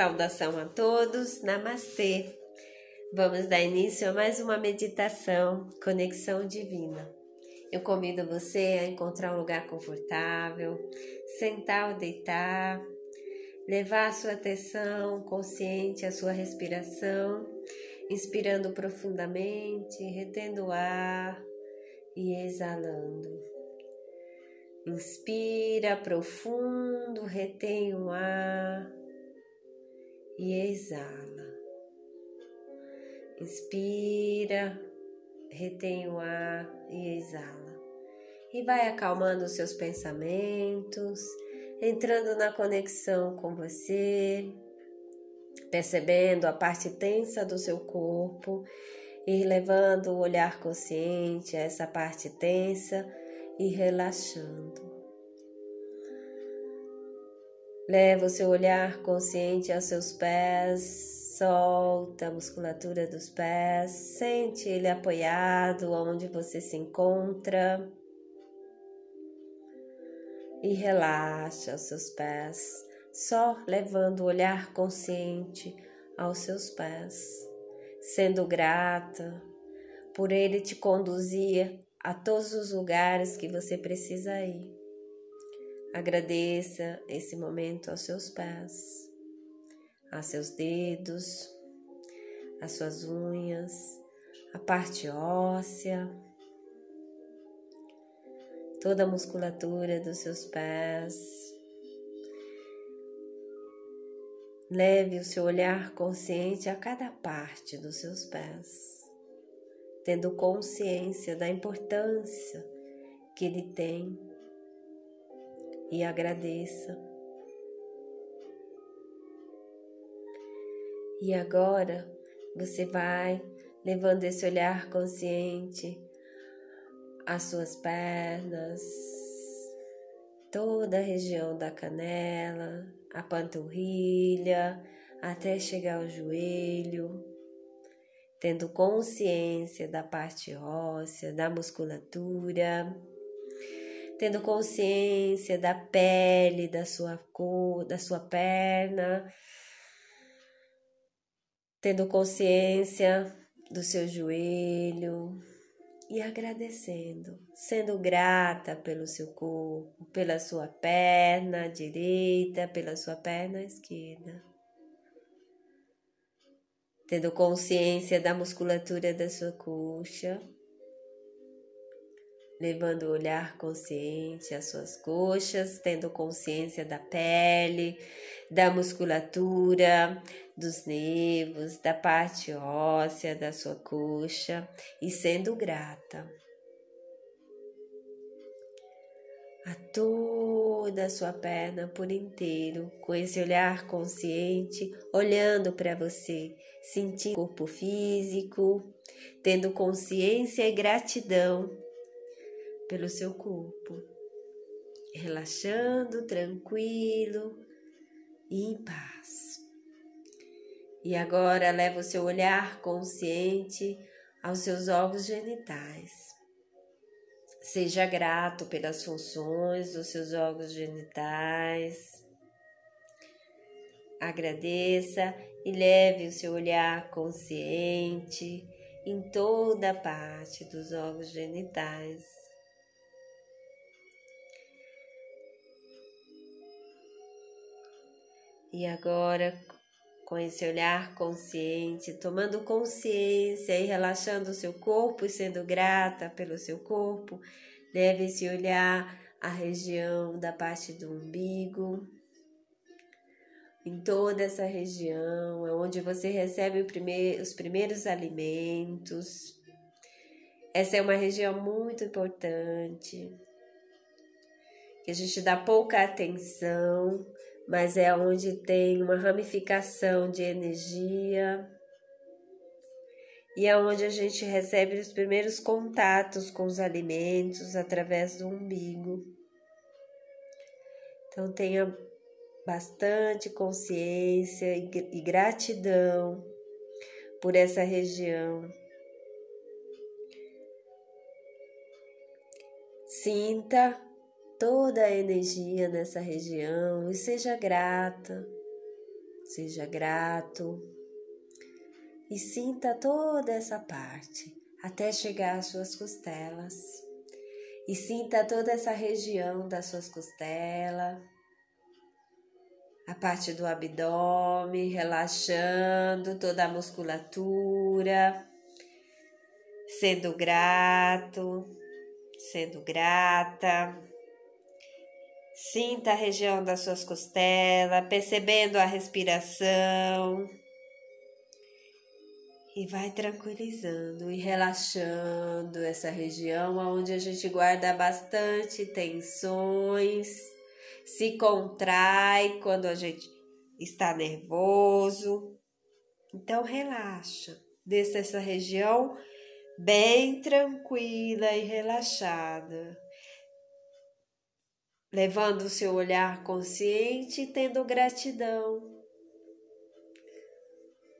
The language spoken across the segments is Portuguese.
Saudação a todos, Namastê. Vamos dar início a mais uma meditação, Conexão Divina. Eu convido você a encontrar um lugar confortável, sentar ou deitar, levar a sua atenção consciente à sua respiração, inspirando profundamente, retendo o ar e exalando. Inspira profundo, retém o ar e exala. Inspira, retém o ar e exala. E vai acalmando os seus pensamentos, entrando na conexão com você, percebendo a parte tensa do seu corpo e levando o olhar consciente a essa parte tensa e relaxando. Leva o seu olhar consciente aos seus pés, solta a musculatura dos pés, sente ele apoiado onde você se encontra e relaxa os seus pés, só levando o olhar consciente aos seus pés, sendo grata por ele te conduzir a todos os lugares que você precisa ir. Agradeça esse momento aos seus pés, a seus dedos, as suas unhas, a parte óssea, toda a musculatura dos seus pés. Leve o seu olhar consciente a cada parte dos seus pés tendo consciência da importância que ele tem e agradeça. E agora você vai levando esse olhar consciente às suas pernas, toda a região da canela, a panturrilha, até chegar ao joelho tendo consciência da parte óssea, da musculatura, tendo consciência da pele, da sua cor, da sua perna, tendo consciência do seu joelho e agradecendo, sendo grata pelo seu corpo, pela sua perna direita, pela sua perna esquerda. Tendo consciência da musculatura da sua coxa, levando o olhar consciente às suas coxas, tendo consciência da pele, da musculatura, dos nervos, da parte óssea da sua coxa e sendo grata a toda a sua perna por inteiro, com esse olhar consciente, olhando para você, sentindo o corpo físico, tendo consciência e gratidão pelo seu corpo, relaxando, tranquilo e em paz. E agora leva o seu olhar consciente aos seus órgãos genitais Seja grato pelas funções dos seus órgãos genitais. Agradeça e leve o seu olhar consciente em toda a parte dos órgãos genitais. E agora, com esse olhar consciente, tomando consciência e relaxando o seu corpo e sendo grata pelo seu corpo, deve se olhar a região da parte do umbigo. Em toda essa região é onde você recebe os primeiros alimentos. Essa é uma região muito importante, que a gente dá pouca atenção, mas é onde tem uma ramificação de energia e é onde a gente recebe os primeiros contatos com os alimentos através do umbigo. Então tenha bastante consciência e gratidão por essa região. Sinta toda a energia nessa região e seja grata. Seja grato e sinta toda essa parte até chegar às suas costelas. E sinta toda essa região das suas costelas, a parte do abdômen, relaxando toda a musculatura, sendo grato, sendo grata. Sinta a região das suas costelas, percebendo a respiração. E vai tranquilizando e relaxando essa região onde a gente guarda bastante tensões, se contrai quando a gente está nervoso. Então relaxa, desça essa região bem tranquila e relaxada levando o seu olhar consciente e tendo gratidão.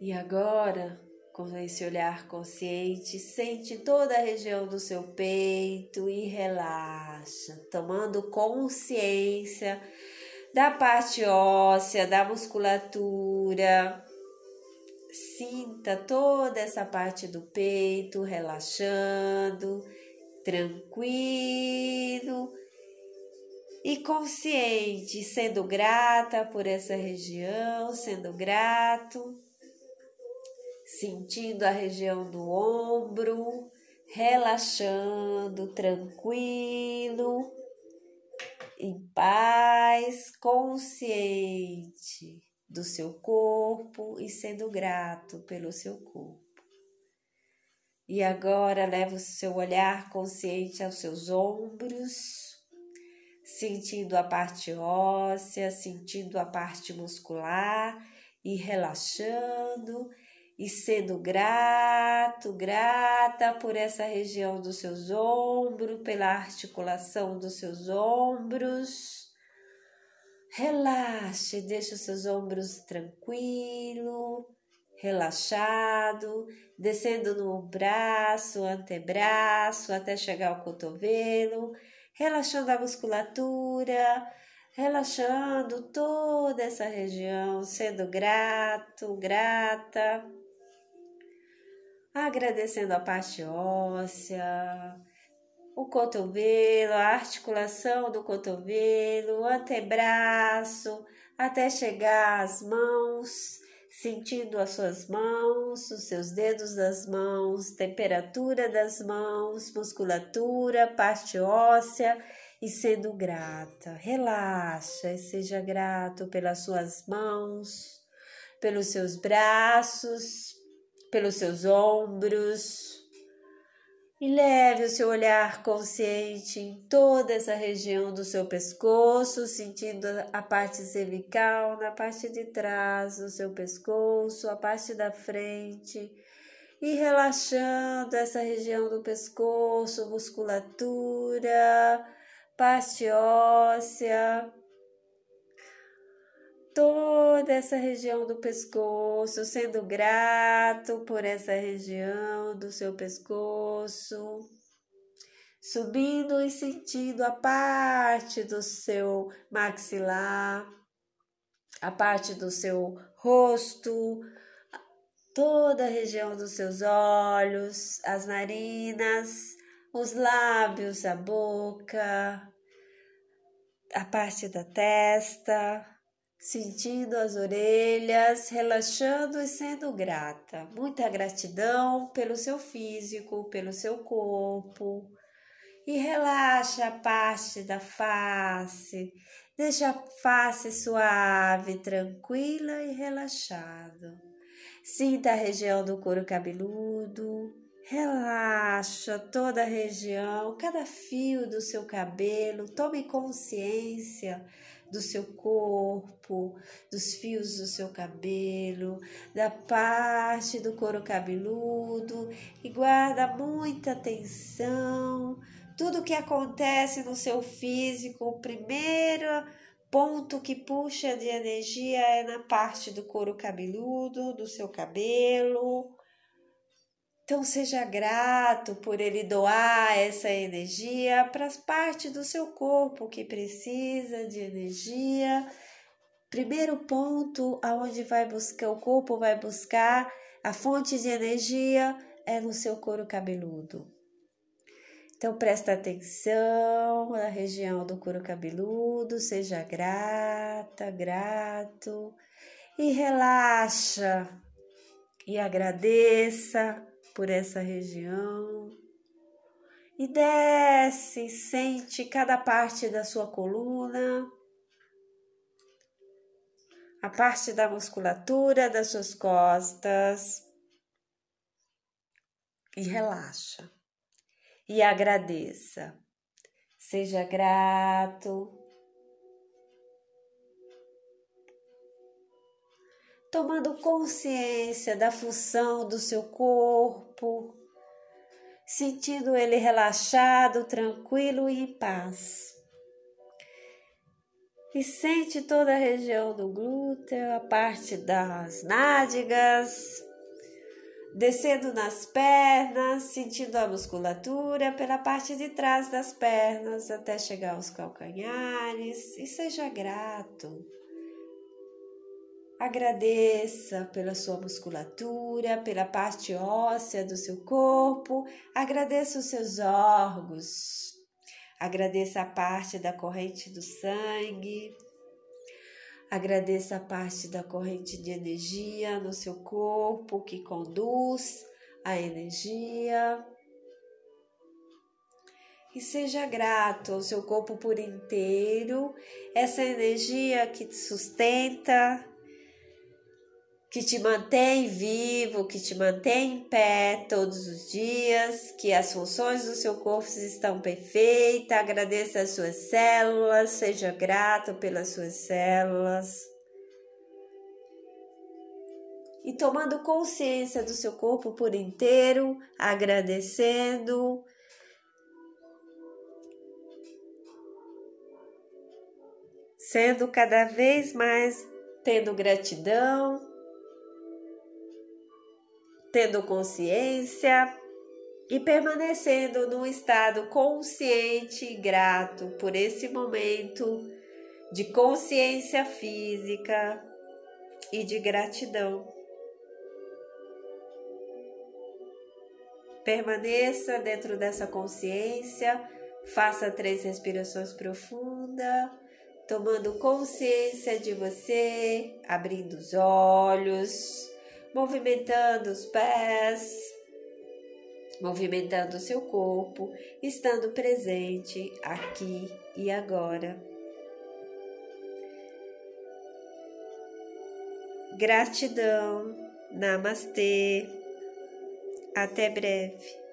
E agora, com esse olhar consciente, sente toda a região do seu peito e relaxa, tomando consciência da parte óssea, da musculatura. Sinta toda essa parte do peito relaxando, tranquilo e consciente, sendo grata por essa região, sendo grato, sentindo a região do ombro, relaxando, tranquilo, em paz, consciente do seu corpo e sendo grato pelo seu corpo. E agora leva o seu olhar consciente aos seus ombros sentindo a parte óssea, sentindo a parte muscular e relaxando e sendo grato, grata por essa região dos seus ombros, pela articulação dos seus ombros. Relaxe, deixe os seus ombros tranquilo, relaxado, descendo no braço, antebraço até chegar ao cotovelo relaxando a musculatura, relaxando toda essa região, sendo grato, grata, agradecendo a parte óssea, o cotovelo, a articulação do cotovelo, o antebraço, até chegar às mãos sentindo as suas mãos, os seus dedos das mãos, temperatura das mãos, musculatura, parte óssea e sendo grata. Relaxa e seja grato pelas suas mãos, pelos seus braços, pelos seus ombros e leve o seu olhar consciente em toda essa região do seu pescoço, sentindo a parte cervical, na parte de trás do seu pescoço, a parte da frente, e relaxando essa região do pescoço, musculatura, parte óssea, toda essa região do pescoço, sendo grato por essa região do seu pescoço, subindo e sentindo a parte do seu maxilar, a parte do seu rosto, toda a região dos seus olhos, as narinas, os lábios, a boca, a parte da testa sentindo as orelhas, relaxando e sendo grata. Muita gratidão pelo seu físico, pelo seu corpo. E relaxa a parte da face. Deixa a face suave, tranquila e relaxada. Sinta a região do couro cabeludo. Relaxa toda a região, cada fio do seu cabelo. Tome consciência do seu corpo, dos fios do seu cabelo, da parte do couro cabeludo e guarda muita atenção. Tudo que acontece no seu físico, o primeiro ponto que puxa de energia é na parte do couro cabeludo, do seu cabelo então seja grato por ele doar essa energia para as partes do seu corpo que precisa de energia. Primeiro ponto aonde vai buscar o corpo vai buscar a fonte de energia é no seu couro cabeludo. Então presta atenção na região do couro cabeludo, seja grata, grato. E relaxa e agradeça por essa região. E desce, sente cada parte da sua coluna, a parte da musculatura das suas costas e relaxa e agradeça. Seja grato. Tomando consciência da função do seu corpo, sentindo ele relaxado, tranquilo e em paz. E sente toda a região do glúteo, a parte das nádegas, descendo nas pernas, sentindo a musculatura pela parte de trás das pernas até chegar aos calcanhares e seja grato. Agradeça pela sua musculatura, pela parte óssea do seu corpo, agradeça os seus órgãos, agradeça a parte da corrente do sangue, Agradeça a parte da corrente de energia no seu corpo que conduz a energia. E seja grato ao seu corpo por inteiro, essa energia que te sustenta, que te mantém vivo, que te mantém em pé todos os dias, que as funções do seu corpo estão perfeitas. Agradeça as suas células, seja grato pelas suas células. E tomando consciência do seu corpo por inteiro, agradecendo, sendo cada vez mais tendo gratidão tendo consciência e permanecendo num estado consciente e grato por esse momento de consciência física e de gratidão. Permaneça dentro dessa consciência, faça três respirações profundas, tomando consciência de você, abrindo os olhos movimentando os pés, movimentando o seu corpo, estando presente aqui e agora. Gratidão, namastê, até breve.